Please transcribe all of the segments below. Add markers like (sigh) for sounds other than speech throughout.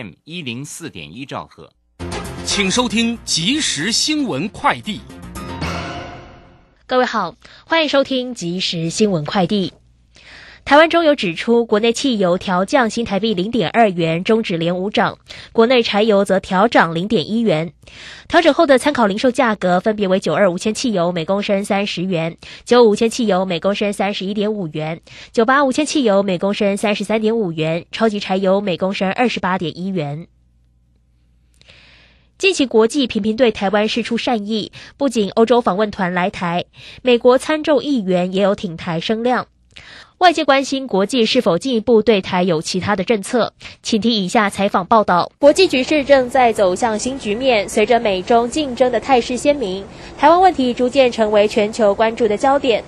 M 一零四点一兆赫，请收听即时新闻快递。各位好，欢迎收听即时新闻快递。台湾中油指出，国内汽油调降新台币零点二元，终止连五涨；国内柴油则调涨零点一元。调整后的参考零售价格分别为：九二五铅汽油每公升三十元，九五千汽油每公升三十一点五元，九八五铅汽油每公升三十三点五元，超级柴油每公升二十八点一元。近期国际频频对台湾释出善意，不仅欧洲访问团来台，美国参众议员也有挺台声量。外界关心国际是否进一步对台有其他的政策，请听以下采访报道。国际局势正在走向新局面，随着美中竞争的态势鲜明，台湾问题逐渐成为全球关注的焦点。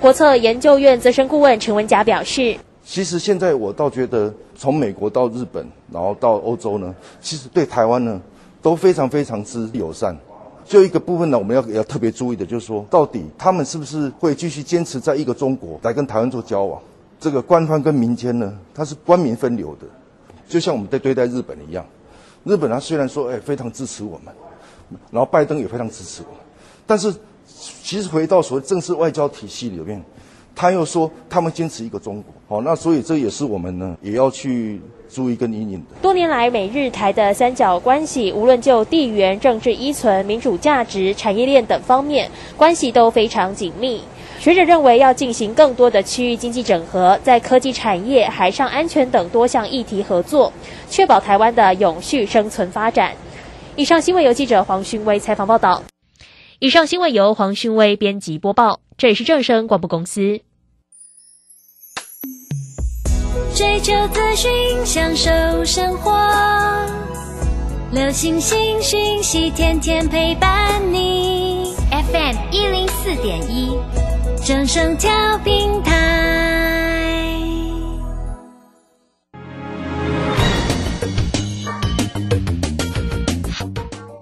国策研究院资深顾问陈文甲表示：“其实现在我倒觉得，从美国到日本，然后到欧洲呢，其实对台湾呢都非常非常之友善。”最后一个部分呢，我们要要特别注意的，就是说，到底他们是不是会继续坚持在一个中国来跟台湾做交往？这个官方跟民间呢，它是官民分流的，就像我们在对待日本一样。日本他虽然说，哎，非常支持我们，然后拜登也非常支持我们，但是其实回到所谓正式外交体系里面。他又说，他们坚持一个中国，好，那所以这也是我们呢，也要去注意跟引领的。多年来，美日台的三角关系，无论就地缘政治依存、民主价值、产业链等方面，关系都非常紧密。学者认为，要进行更多的区域经济整合，在科技产业、海上安全等多项议题合作，确保台湾的永续生存发展。以上新闻由记者黄勋威采访报道。以上新闻由黄勋威编辑播报。这里是正声广播公司。追求资讯，享受生活，流星星讯息，天天陪伴你。FM 一零四点一，正声调平台。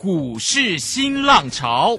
股市新浪潮。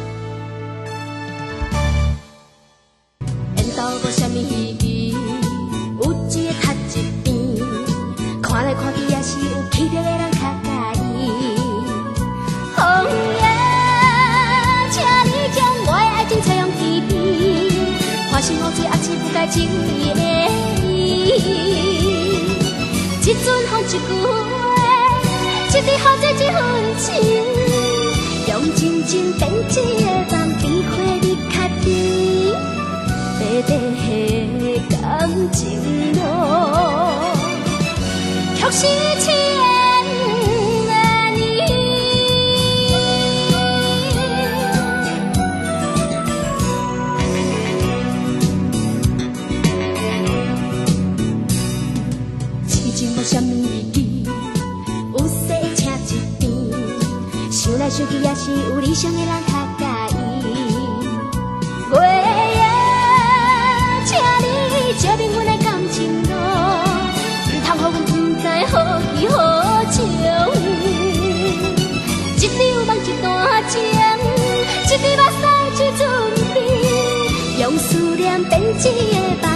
情义的伊。一阵风，一句话，一滴雨，这一份情，用真情编织的梦，比花蜜较甜，白白感情路。却是边，想来想去也是有理想的人较介意。月夜，请你照明阮的感情路，唔通予阮不知。何其何情，一场梦一段情，一滴目屎一阵冰，用思念编织的梦，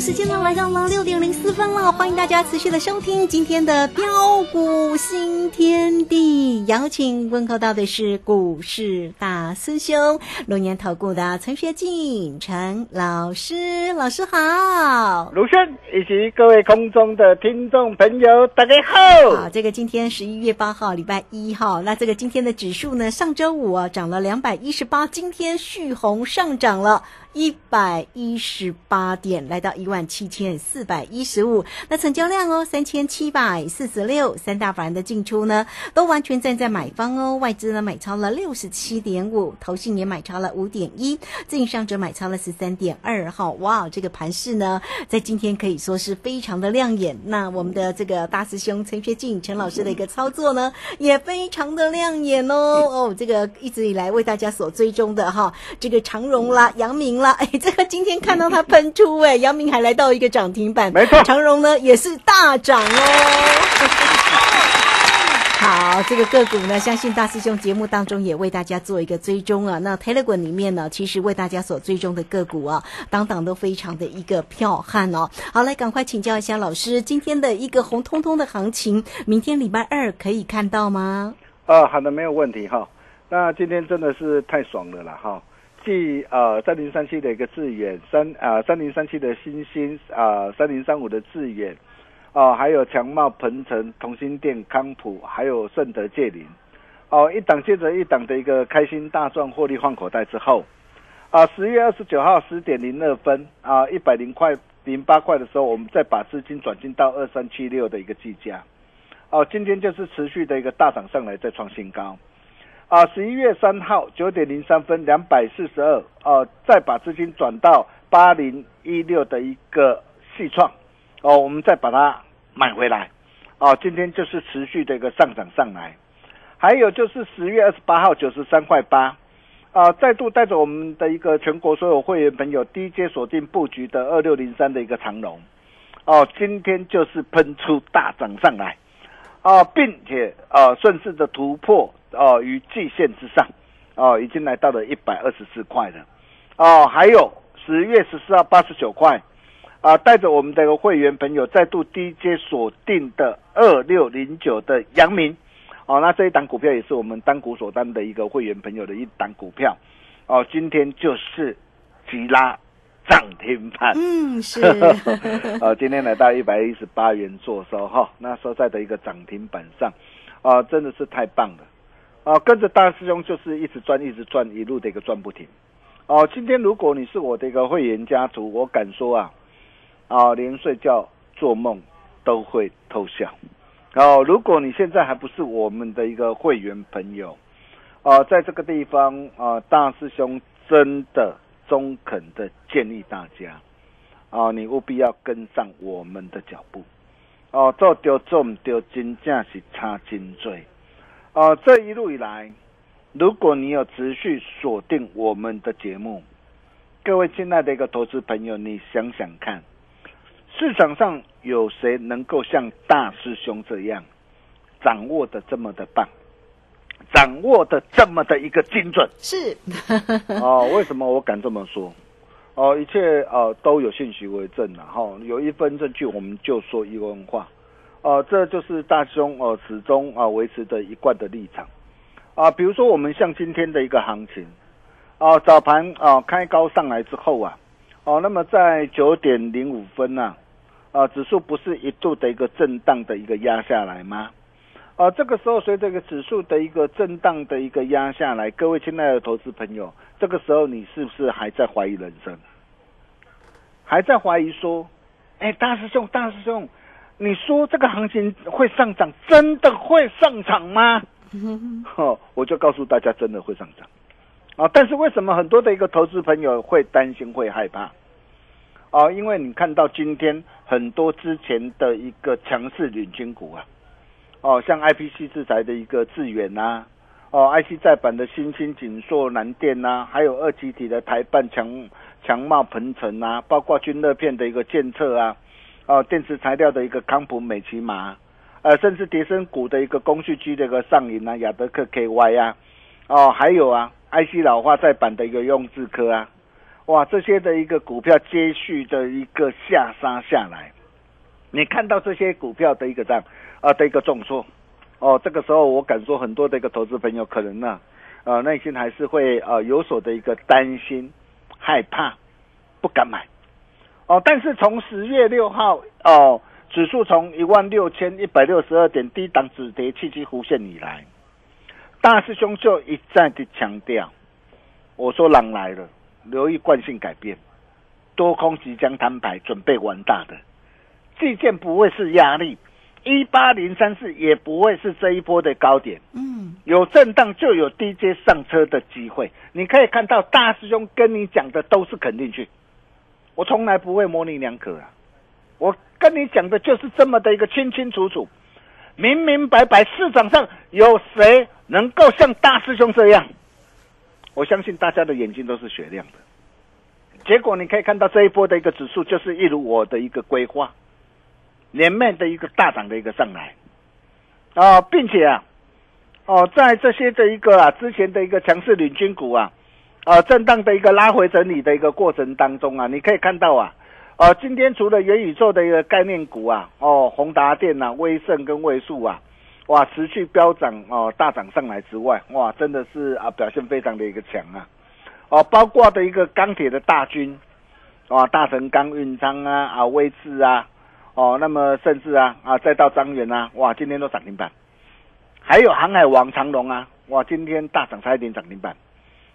时间呢来到了六点零四分了，欢迎大家持续的收听今天的标股新天地。起邀请问候到的是股市大师兄，龙年投顾的陈学进陈老师，老师好。卢轩以及各位空中的听众朋友，大家好。好，这个今天十一月八号，礼拜一号，那这个今天的指数呢，上周五啊涨了两百一十八，今天续红上涨了。一百一十八点，来到一万七千四百一十五。那成交量哦，三千七百四十六。三大法人的进出呢，都完全站在买方哦。外资呢买超了六十七点五，投信也买超了五点一，自营商者买超了十三点二。哈，哇，这个盘势呢，在今天可以说是非常的亮眼。那我们的这个大师兄陈学进陈老师的一个操作呢，也非常的亮眼哦。哦，这个一直以来为大家所追踪的哈，这个长荣啦、阳明。了，哎，这个今天看到它喷出，哎，(laughs) 姚明还来到一个涨停板，没错，长荣呢也是大涨哦。(laughs) 好，这个个股呢，相信大师兄节目当中也为大家做一个追踪啊。那 Telegram 里面呢，其实为大家所追踪的个股啊，当当都非常的一个彪悍哦。好，来赶快请教一下老师，今天的一个红彤彤的行情，明天礼拜二可以看到吗？啊，好的，没有问题哈。那今天真的是太爽了啦哈。呃三零三七的一个致远三啊三零三七的新星啊三零三五的致远啊还有强茂鹏程同心店康普还有盛德界林哦一档接着一档的一个开心大赚获利换口袋之后啊十月二十九号十点零二分啊一百零块零八块的时候我们再把资金转进到二三七六的一个计价哦今天就是持续的一个大涨上来再创新高。啊，十一月三号九点零三分两百四十二，呃，再把资金转到八零一六的一个细创，哦，我们再把它买回来，哦，今天就是持续的一个上涨上来，还有就是十月二十八号九十三块八，啊，再度带着我们的一个全国所有会员朋友低阶锁定布局的二六零三的一个长龙，哦，今天就是喷出大涨上来，啊，并且啊顺势的突破。哦，于季线之上，哦，已经来到了一百二十四块了，哦，还有十月十四号八十九块，啊，带着我们的会员朋友再度低阶锁定的二六零九的阳明，哦，那这一档股票也是我们单股锁单的一个会员朋友的一档股票，哦，今天就是吉拉涨停板，嗯，是，呃，(laughs) 今天来到一百一十八元做收哈，那收在的一个涨停板上，啊，真的是太棒了。啊，跟着大师兄就是一直赚，一直赚，一路的一个赚不停。哦，今天如果你是我的一个会员家族，我敢说啊，啊，连睡觉做梦都会偷笑。哦，如果你现在还不是我们的一个会员朋友，啊，在这个地方啊，大师兄真的中肯的建议大家，啊，你务必要跟上我们的脚步。哦，做丢做唔丢，真正是差真多。啊，这一路以来，如果你有持续锁定我们的节目，各位亲爱的一个投资朋友，你想想看，市场上有谁能够像大师兄这样掌握的这么的棒，掌握的这么的一个精准？是 (laughs) 哦，为什么我敢这么说？哦，一切呃都有信息为证了哈，有一分证据，我们就说一分话。哦，这就是大兄哦，始终啊维持的一贯的立场啊。比如说，我们像今天的一个行情啊，早盘啊开高上来之后啊，哦，那么在九点零五分呢，啊，指数不是一度的一个震荡的一个压下来吗？啊，这个时候随着一个指数的一个震荡的一个压下来，各位亲爱的投资朋友，这个时候你是不是还在怀疑人生？还在怀疑说，哎，大师兄，大师兄。你说这个行情会上涨，真的会上涨吗？哦，我就告诉大家，真的会上涨啊！但是为什么很多的一个投资朋友会担心、会害怕？啊，因为你看到今天很多之前的一个强势领军股啊，哦，像 I P C 制裁的一个致远呐，哦，I C 再版的新兴锦硕、南电呐，还有二级体的台办强强茂鹏程啊，包括军乐片的一个建测啊。哦，电池材料的一个康普美奇玛，呃，甚至叠升股的一个工序机的一个上瘾啊，亚德克 KY 啊，哦，还有啊，IC 老化再版的一个用智科啊，哇，这些的一个股票接续的一个下杀下来，你看到这些股票的一个这样啊的一个重挫，哦，这个时候我敢说很多的一个投资朋友可能呢，呃，内心还是会呃有所的一个担心、害怕，不敢买。哦，但是从十月六号哦，指数从一万六千一百六十二点低档止跌契机弧线以来，大师兄就一再的强调，我说狼来了，留意惯性改变，多空即将摊牌，准备玩大的，季线不会是压力，一八零三四也不会是这一波的高点，嗯，有震荡就有低阶上车的机会，你可以看到大师兄跟你讲的都是肯定句。我从来不会模棱两可啊！我跟你讲的就是这么的一个清清楚楚、明明白白。市场上有谁能够像大师兄这样？我相信大家的眼睛都是雪亮的。结果你可以看到这一波的一个指数，就是一如我的一个规划，连面的一个大涨的一个上来啊，并且啊，哦，在这些的一个啊之前的一个强势领军股啊。呃，震荡的一个拉回整理的一个过程当中啊，你可以看到啊，呃，今天除了元宇宙的一个概念股啊，哦，宏达电啊、威盛跟位数啊，哇，持续飙涨哦，大涨上来之外，哇，真的是啊，表现非常的一个强啊，哦，包括的一个钢铁的大军，啊，大成钢、运昌啊，啊，威智啊，哦，那么甚至啊，啊，再到张元啊，哇，今天都涨停板，还有航海王长龙啊，哇，今天大涨差一点涨停板。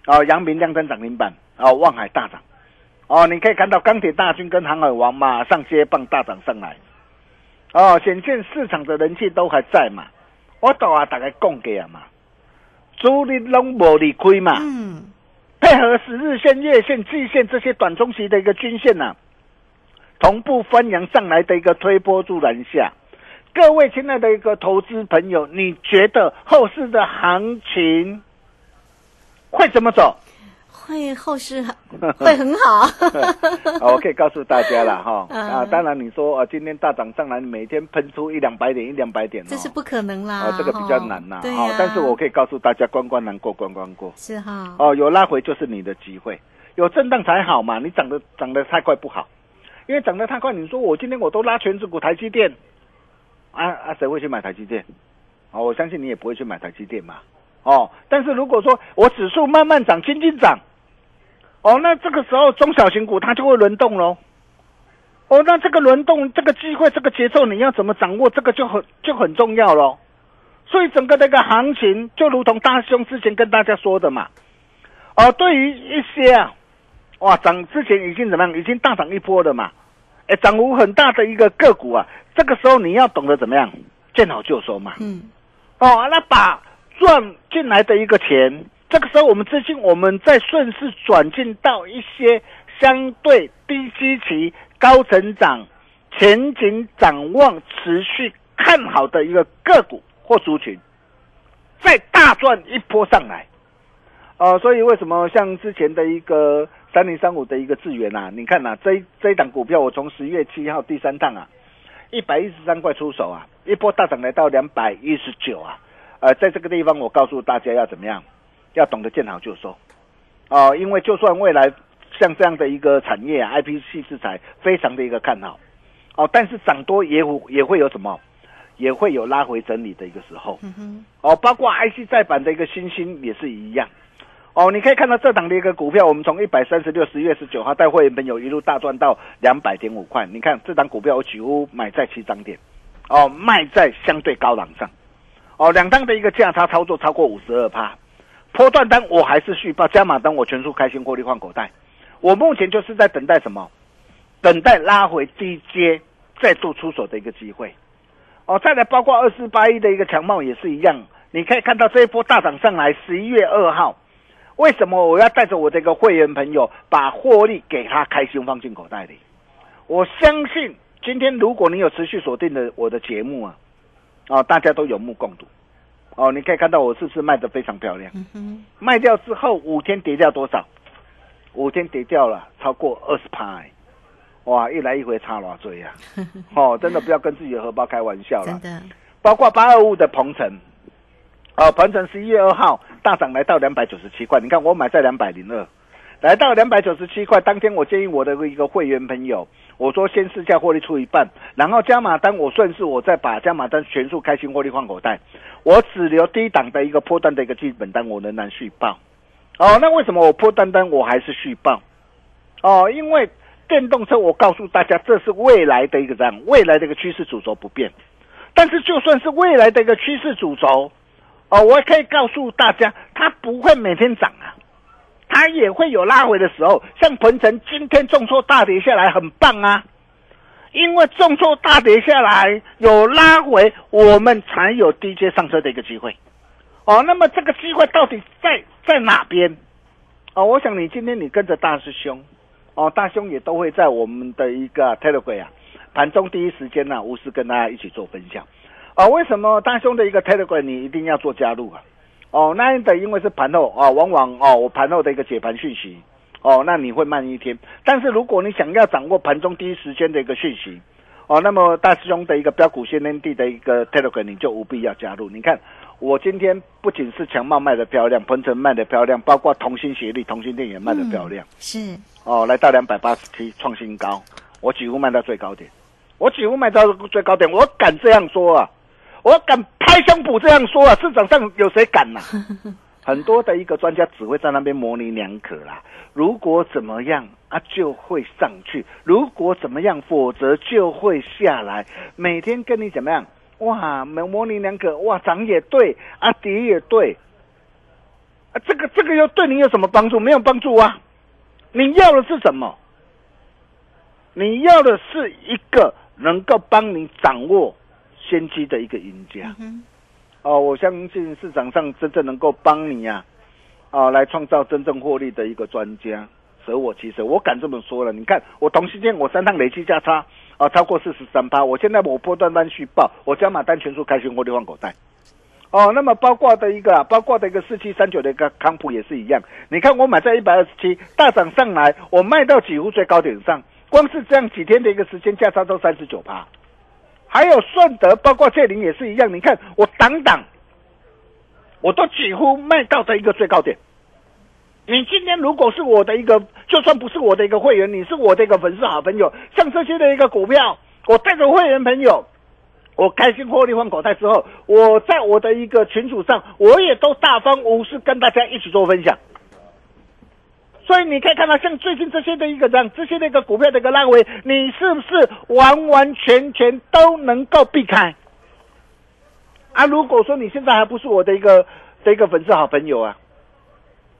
哦，阳明亮灯涨停板，哦，望海大涨，哦，你可以看到钢铁大军跟航海王马上接棒大涨上来，哦，显现市场的人气都还在嘛，我都啊大概供给啊嘛，主力拢无离开嘛，嗯，配合十日线、月线、季线这些短中期的一个均线呐，同步翻扬上来的一个推波助澜下，各位亲爱的一个投资朋友，你觉得后市的行情？会怎么走？会后市 (laughs) 会很 (laughs) 好。我可以告诉大家了 (laughs) 哈啊！当然你说啊，今天大涨上来，每天喷出一两百点，一两百点，这是不可能啦。啊，这个比较难呐。对但是我可以告诉大家，关关难过关关过。是哈。哦，有拉回就是你的机会，有震荡才好嘛。你涨得涨得太快不好，因为涨得太快，你说我今天我都拉全指股台积电，啊啊，谁会去买台积电？哦，我相信你也不会去买台积电嘛。哦，但是如果说我指数慢慢涨，轻轻涨，哦，那这个时候中小型股它就会轮动喽。哦，那这个轮动这个机会这个节奏你要怎么掌握？这个就很就很重要喽。所以整个那个行情就如同大兄之前跟大家说的嘛。哦，对于一些啊，哇，涨之前已经怎么样？已经大涨一波的嘛。哎，涨幅很大的一个个股啊，这个时候你要懂得怎么样见好就收嘛。嗯。哦，那把。赚进来的一个钱，这个时候我们资金，我们再顺势转进到一些相对低基期、高成长、前景展望持续看好的一个个股或族群，再大赚一波上来。呃，所以为什么像之前的一个三零三五的一个智源啊，你看呐，这这一档股票，我从十月七号第三趟啊，一百一十三块出手啊，一波大涨来到两百一十九啊。呃，在这个地方，我告诉大家要怎么样，要懂得见好就收，哦，因为就算未来像这样的一个产业啊，I P C 制裁非常的一个看好，哦，但是涨多也会也会有什么，也会有拉回整理的一个时候，哦，包括 I C 再版的一个新兴也是一样，哦，你可以看到这档的一个股票，我们从一百三十六十月十九号带会员朋友一路大赚到两百点五块，你看这档股票我几乎买在起涨点，哦，卖在相对高档上。哦，两单的一个价差操作超过五十二趴，波段单我还是续报，加码单我全数开心获利换口袋。我目前就是在等待什么？等待拉回低阶再度出手的一个机会。哦，再来包括二四八一的一个强貌也是一样，你可以看到这一波大涨上来，十一月二号，为什么我要带着我这个会员朋友把获利给他开心放进口袋里？我相信今天如果你有持续锁定的我的节目啊。哦，大家都有目共睹，哦，你可以看到我是不是卖的非常漂亮？卖掉之后五天跌掉多少？五天跌掉了超过二十趴，哇，一来一回差多少呀？(laughs) 哦，真的不要跟自己的荷包开玩笑了。包括八二五的鹏程，哦，鹏程十一月二号大涨来到两百九十七块，你看我买在两百零二，来到两百九十七块，当天我建议我的一个会员朋友，我说先试驾获利出一半，然后加码单我顺势我再把加码单全数开心获利换口袋，我只留低档的一个破单的一个基本单，我仍然续报。哦，那为什么我破单单我还是续报？哦，因为电动车我告诉大家，这是未来的一个这样，未来的一个趋势主轴不变。但是就算是未来的一个趋势主轴，哦，我也可以告诉大家，它不会每天涨啊，它也会有拉回的时候。像鹏程今天重挫大跌下来，很棒啊，因为重挫大跌下来有拉回，我们才有低阶上车的一个机会。哦，那么这个机会到底在在哪边？哦，我想你今天你跟着大师兄，哦，大兄也都会在我们的一个 Telegram 啊。盘中第一时间呢，无私跟大家一起做分享，啊，为什么大兄的一个 Telegram 你一定要做加入啊？哦，那的因为是盘后啊，往往哦，我盘后的一个解盘讯息，哦，那你会慢一天。但是如果你想要掌握盘中第一时间的一个讯息，哦，那么大师兄的一个标股先天地的一个 Telegram 你就务必要加入。你看，我今天不仅是强茂卖的漂亮，鹏程卖的漂亮，包括同心协力、同心电也卖的漂亮，是哦，来到两百八十七创新高，我几乎卖到最高点。我几乎卖到最高点，我敢这样说啊，我敢拍胸脯这样说啊，市场上有谁敢呐？(laughs) 很多的一个专家只会在那边模棱两可啦。如果怎么样啊，就会上去；如果怎么样，否则就会下来。每天跟你怎么样？哇，模模棱两可，哇，涨也对，啊，跌也对，啊，这个这个又对你有什么帮助？没有帮助啊！你要的是什么？你要的是一个。能够帮你掌握先机的一个赢家，哦，我相信市场上真正能够帮你呀，啊，来创造真正获利的一个专家，舍我其谁，我敢这么说了。你看，我同时间我三趟累计价差啊超过四十三趴，我现在我波段单续报，我加码单全数开心获利换口袋。哦，那么包括的一个，包括的一个四七三九的一个康普也是一样。你看我买在一百二十七，大涨上来，我卖到几乎最高点上。光是这样几天的一个时间，价差都三十九趴，还有顺德，包括这林也是一样。你看我挡挡，我都几乎卖到的一个最高点。你今天如果是我的一个，就算不是我的一个会员，你是我的一个粉丝好朋友，像这些的一个股票，我带着会员朋友，我开心获利换口袋之后，我在我的一个群组上，我也都大方无私跟大家一起做分享。所以你可以看到，像最近这些的一个这样，这些的一个股票的一个拉回，你是不是完完全全都能够避开？啊，如果说你现在还不是我的一个的一个粉丝好朋友啊，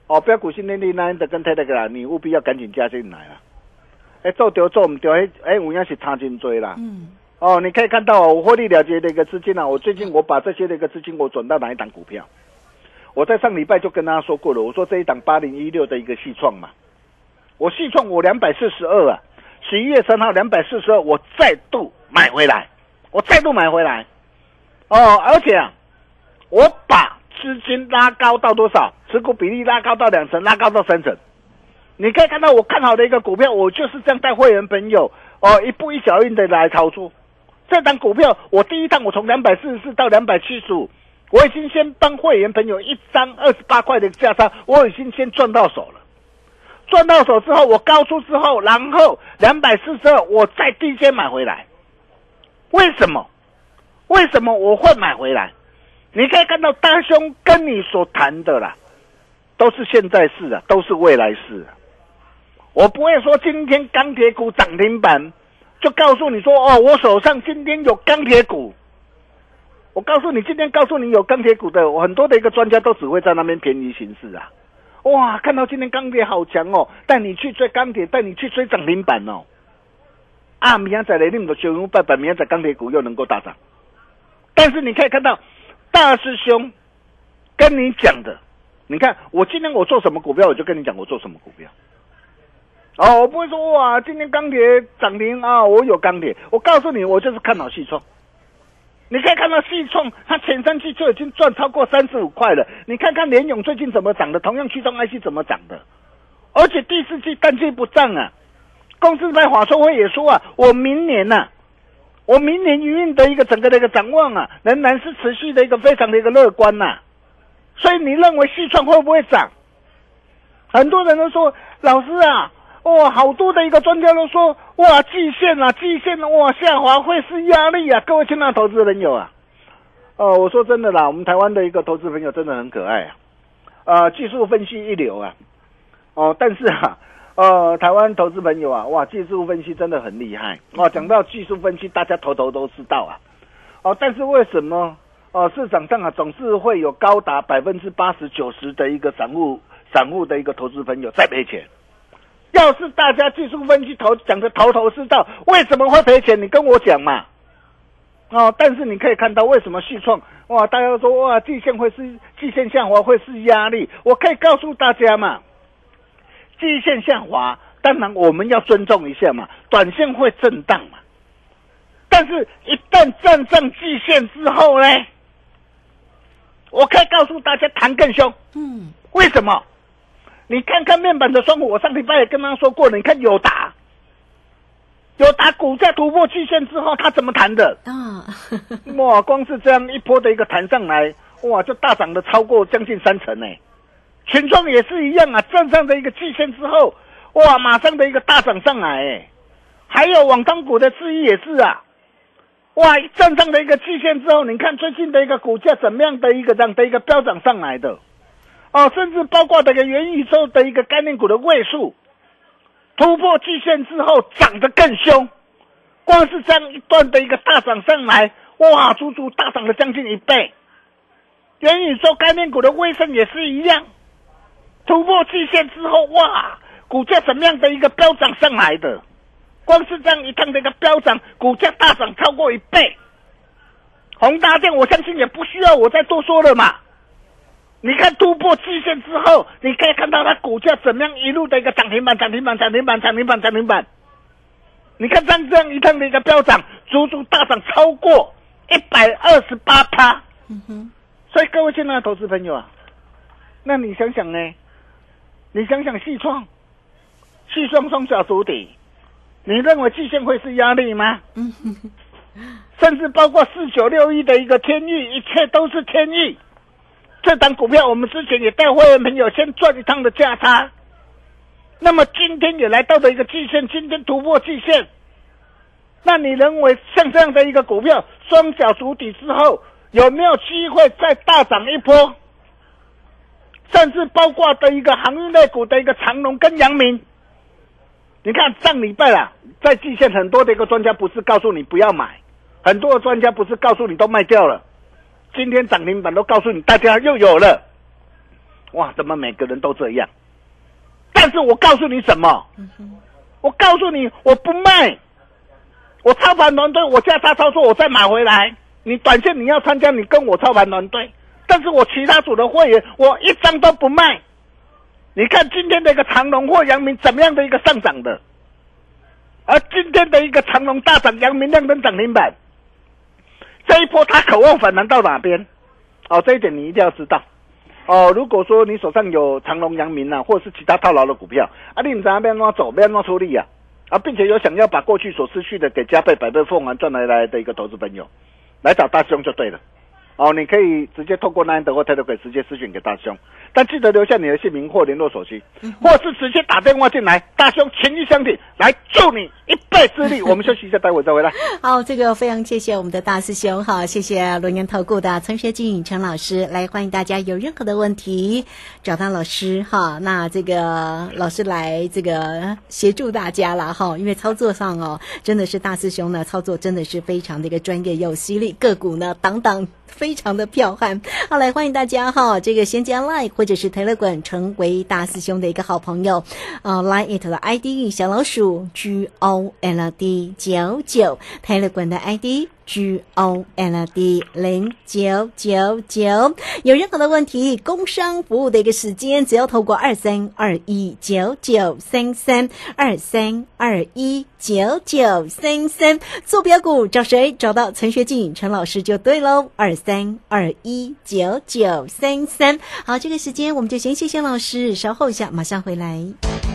哦，标股新天地那的跟泰德个，你务必要赶紧加进来了。哎，做丢做唔丢，哎哎，我要是差真多啦。嗯。哦，你可以看到我获利了结的一个资金啊，我最近我把这些的一个资金我转到哪一档股票？我在上礼拜就跟大家说过了，我说这一档八零一六的一个细创嘛，我细创我两百四十二啊，十一月三号两百四十二，我再度买回来，我再度买回来，哦，而且啊，我把资金拉高到多少？持股比例拉高到两成，拉高到三成。你可以看到我看好的一个股票，我就是这样带会员朋友哦，一步一脚印的来操作。这档股票，我第一趟我从两百四十四到两百七十五。我已经先帮会员朋友一张二十八块的价差，我已经先赚到手了。赚到手之后，我高出之后，然后两百四十二，我再低先买回来。为什么？为什么我会买回来？你可以看到大兄跟你所谈的啦，都是现在式的，都是未来式。我不会说今天钢铁股涨停板，就告诉你说哦，我手上今天有钢铁股。我告诉你，今天告诉你有钢铁股的，我很多的一个专家都只会在那边便宜行事啊！哇，看到今天钢铁好强哦，带你去追钢铁，带你去追涨停板哦！啊，明天在雷霆的雄鹰拜拜，明天在钢铁股又能够大涨。但是你可以看到，大师兄跟你讲的，你看我今天我做什么股票，我就跟你讲我做什么股票。哦，我不会说哇，今天钢铁涨停啊，我有钢铁。我告诉你，我就是看好细创。你可以看到细创，它前三季就已经赚超过三十五块了。你看看联勇最近怎么涨的，同样驱动 IC 怎么涨的，而且第四季淡季不涨啊。公司在华硕会也说啊，我明年呐，我明年营运的一个整个的一个展望啊，仍然是持续的一个非常的一个乐观呐。所以你认为细创会不会涨？很多人都说老师啊，哇，好多的一个专家都说，哇，季线啊，季线哇下滑会是压力啊，各位亲爱的投资朋友啊，哦，我说真的啦，我们台湾的一个投资朋友真的很可爱啊，呃，技术分析一流啊，哦，但是啊，呃，台湾投资朋友啊，哇，技术分析真的很厉害哦，讲到技术分析，大家头头都知道啊，哦，但是为什么？哦，市场上啊，总是会有高达百分之八十九十的一个散户、散户的一个投资朋友在赔钱。要是大家技术分析头讲的头头是道，为什么会赔钱？你跟我讲嘛。哦，但是你可以看到为什么续创哇，大家说哇，季线会是季线下滑会是压力。我可以告诉大家嘛，季线下滑，当然我们要尊重一下嘛，短线会震荡嘛。但是，一旦站上季线之后呢？我可以告诉大家，弹更凶。嗯，为什么？你看看面板的双虎，我上礼拜也跟他说过了。你看有达，有达股价突破季线之后，它怎么弹的？啊，(laughs) 哇，光是这样一波的一个弹上来，哇，就大涨的超过将近三成呢。群创也是一样啊，站上的一个季线之后，哇，马上的一个大涨上来。哎，还有网当股的智毅也是啊。哇！站上的一个季线之后，你看最近的一个股价怎么样的一个这样的一个飙涨上来的，哦，甚至包括这个元宇宙的一个概念股的位数突破季线之后涨得更凶，光是这样一段的一个大涨上来，哇，足足大涨了将近一倍。元宇宙概念股的威盛也是一样，突破季线之后，哇，股价怎么样的一个飙涨上来的？光是这样一趟的一个飙涨，股价大涨超过一倍。宏大电，我相信也不需要我再多说了嘛。你看突破季线之后，你可以看到它股价怎么样一路的一个涨停板、涨停板、涨停板、涨停板、涨停板。你看像这样一趟的一个飙涨，足足大涨超过一百二十八趴。嗯哼。所以各位亲爱的投资朋友啊，那你想想呢？你想想细创，细创双小足底。你认为季线会是压力吗？嗯，甚至包括四九六一的一个天域，一切都是天域。这档股票我们之前也带会员朋友先赚一趟的价差，那么今天也来到了一个季线，今天突破季线。那你认为像这样的一个股票双脚足底之后，有没有机会再大涨一波？甚至包括的一个航运类股的一个长龙跟阳明。你看上礼拜啦，在季线很多的一个专家不是告诉你不要买，很多的专家不是告诉你都卖掉了，今天涨停板都告诉你大家又有了，哇，怎么每个人都这样？但是我告诉你什么？我告诉你我不卖，我操盘团队我价差操作我再买回来，你短线你要参加你跟我操盘团队，但是我其他组的会员我一张都不卖。你看今天的一个长隆或阳明怎么样的一个上涨的，而今天的一个长隆大涨，阳明亮灯涨停板，这一波他渴望反弹到哪边？哦，这一点你一定要知道。哦，如果说你手上有长隆、阳明啊，或者是其他套牢的股票，啊，你在那边乱走，边乱出力啊，啊，并且有想要把过去所失去的给加倍、百倍奉还赚回来的一个投资朋友，来找大兄就对了。哦，你可以直接透过那德或泰德可直接私讯给大兄，但记得留下你的姓名或联络手机，或是直接打电话进来，大兄情义相挺，来助你一臂之力。(laughs) 我们休息一下，待会再回来。好，这个非常谢谢我们的大师兄，哈，谢谢龙岩投顾的陈学静陈老师，来欢迎大家有任何的问题找他老师哈。那这个老师来这个协助大家了哈，因为操作上哦，真的是大师兄呢，操作真的是非常的一个专业又犀利，个股呢，等等。非非常的彪悍，好来欢迎大家哈，这个先加 Line 或者是泰勒馆成为大师兄的一个好朋友，呃，Line it 的 ID 小老鼠 G O L D 九九泰勒馆的 ID。G O L D 零九九九，有任何的问题，工商服务的一个时间，只要透过二三二一九九三三二三二一九九三三，坐标股找谁？找到陈学静陈老师就对喽。二三二一九九三三，好，这个时间我们就先谢谢老师，稍后一下马上回来。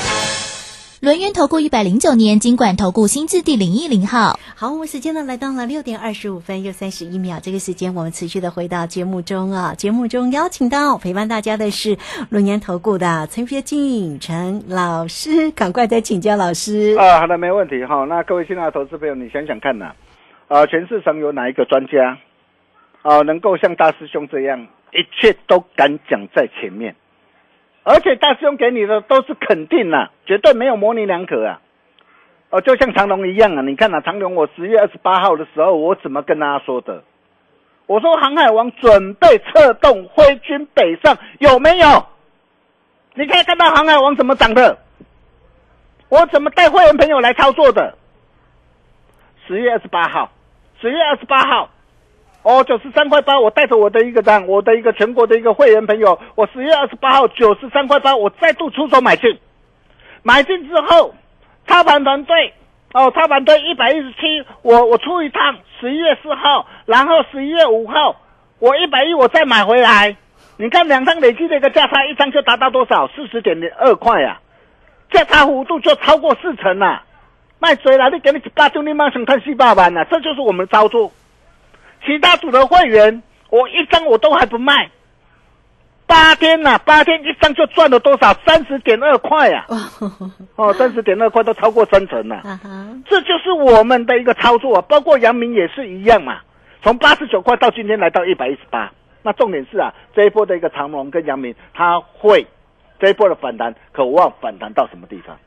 轮源投顾一百零九年金管投顾新字第零一零号。好，我们时间呢来到了六点二十五分又三十一秒，这个时间我们持续的回到节目中啊。节目中邀请到陪伴大家的是轮源投顾的陈学进陈老师，赶快再请教老师。啊，好的，没问题哈。那各位亲爱的投资朋友，你想想看呐、啊，全市场有哪一个专家啊，能够像大师兄这样，一切都敢讲在前面？而且大师兄给你的都是肯定呐、绝对没有模棱两可啊。哦，就像长隆一样啊，你看啊，长隆我十月二十八号的时候，我怎么跟大家说的？我说航海王准备策动挥军北上，有没有？你可以看到航海王怎么涨的，我怎么带会员朋友来操作的？十月二十八号，十月二十八号，哦，九十三块八，我带着我的一个单，我的一个全国的一个会员朋友，我十月二十八号九十三块八，我再度出手买进，买进之后，操盘团队哦，操盘队一百一十七，我我出一趟，十一月四号，然后十一月五号，我一百一我再买回来，你看两张累计的一个价差，一张就达到多少？四十点零二块呀、价差幅度就超过四成啦、卖追了，你给你一百就你马上看四百万了、这就是我们操作。其他组的会员，我一张我都还不卖，八天呐、八天一张就赚了多少？三十点二块呀、哦，三十点二块都超过三成了、这就是我们的一个操作啊，包括杨明也是一样嘛，从八十九块到今天来到一百一十八。那重点是啊，这一波的一个长龙跟杨明，他会这一波的反弹，渴望反弹到什么地方？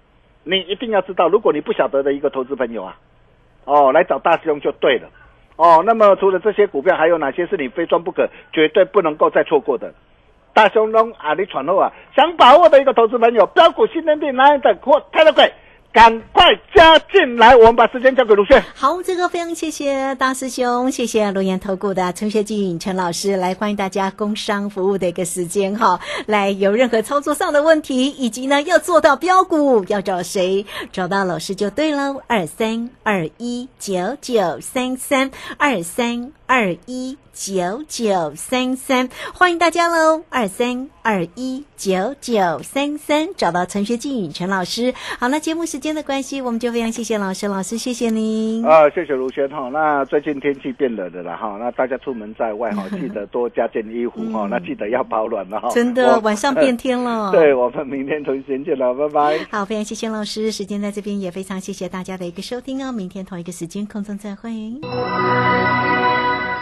你一定要知道，如果你不晓得的一个投资朋友啊，哦，来找大师兄就对了。哦，那么除了这些股票，还有哪些是你非赚不可、绝对不能够再错过的？大雄龙啊，你传后啊，想把握的一个投资朋友，标股新能店哪等或太多贵，赶快加进来。我们把时间交给卢炫。好，这个非常谢谢大师兄，谢谢龙岩投顾的陈学进陈老师来欢迎大家工商服务的一个时间哈，来有任何操作上的问题，以及呢要做到标股要找谁，找到老师就对喽，二三二一九九三三二三二一九九三三，欢迎大家喽，二三二一九九三三，找到陈学进陈老师。好那，节目时间的关系，我们就非常谢谢老师，老师谢谢您。啊，谢谢卢轩哈。那最近天气变冷了啦哈，那大家出门在外哈，(laughs) 记得多加件衣服哈，那记得要保暖了哈。真的，晚上变天了。(laughs) 对，我们明天同一时间见了，拜拜。好，非常谢谢老师，时间在这边也非常谢谢大家的一个收听哦，明天同一个时间空中再会。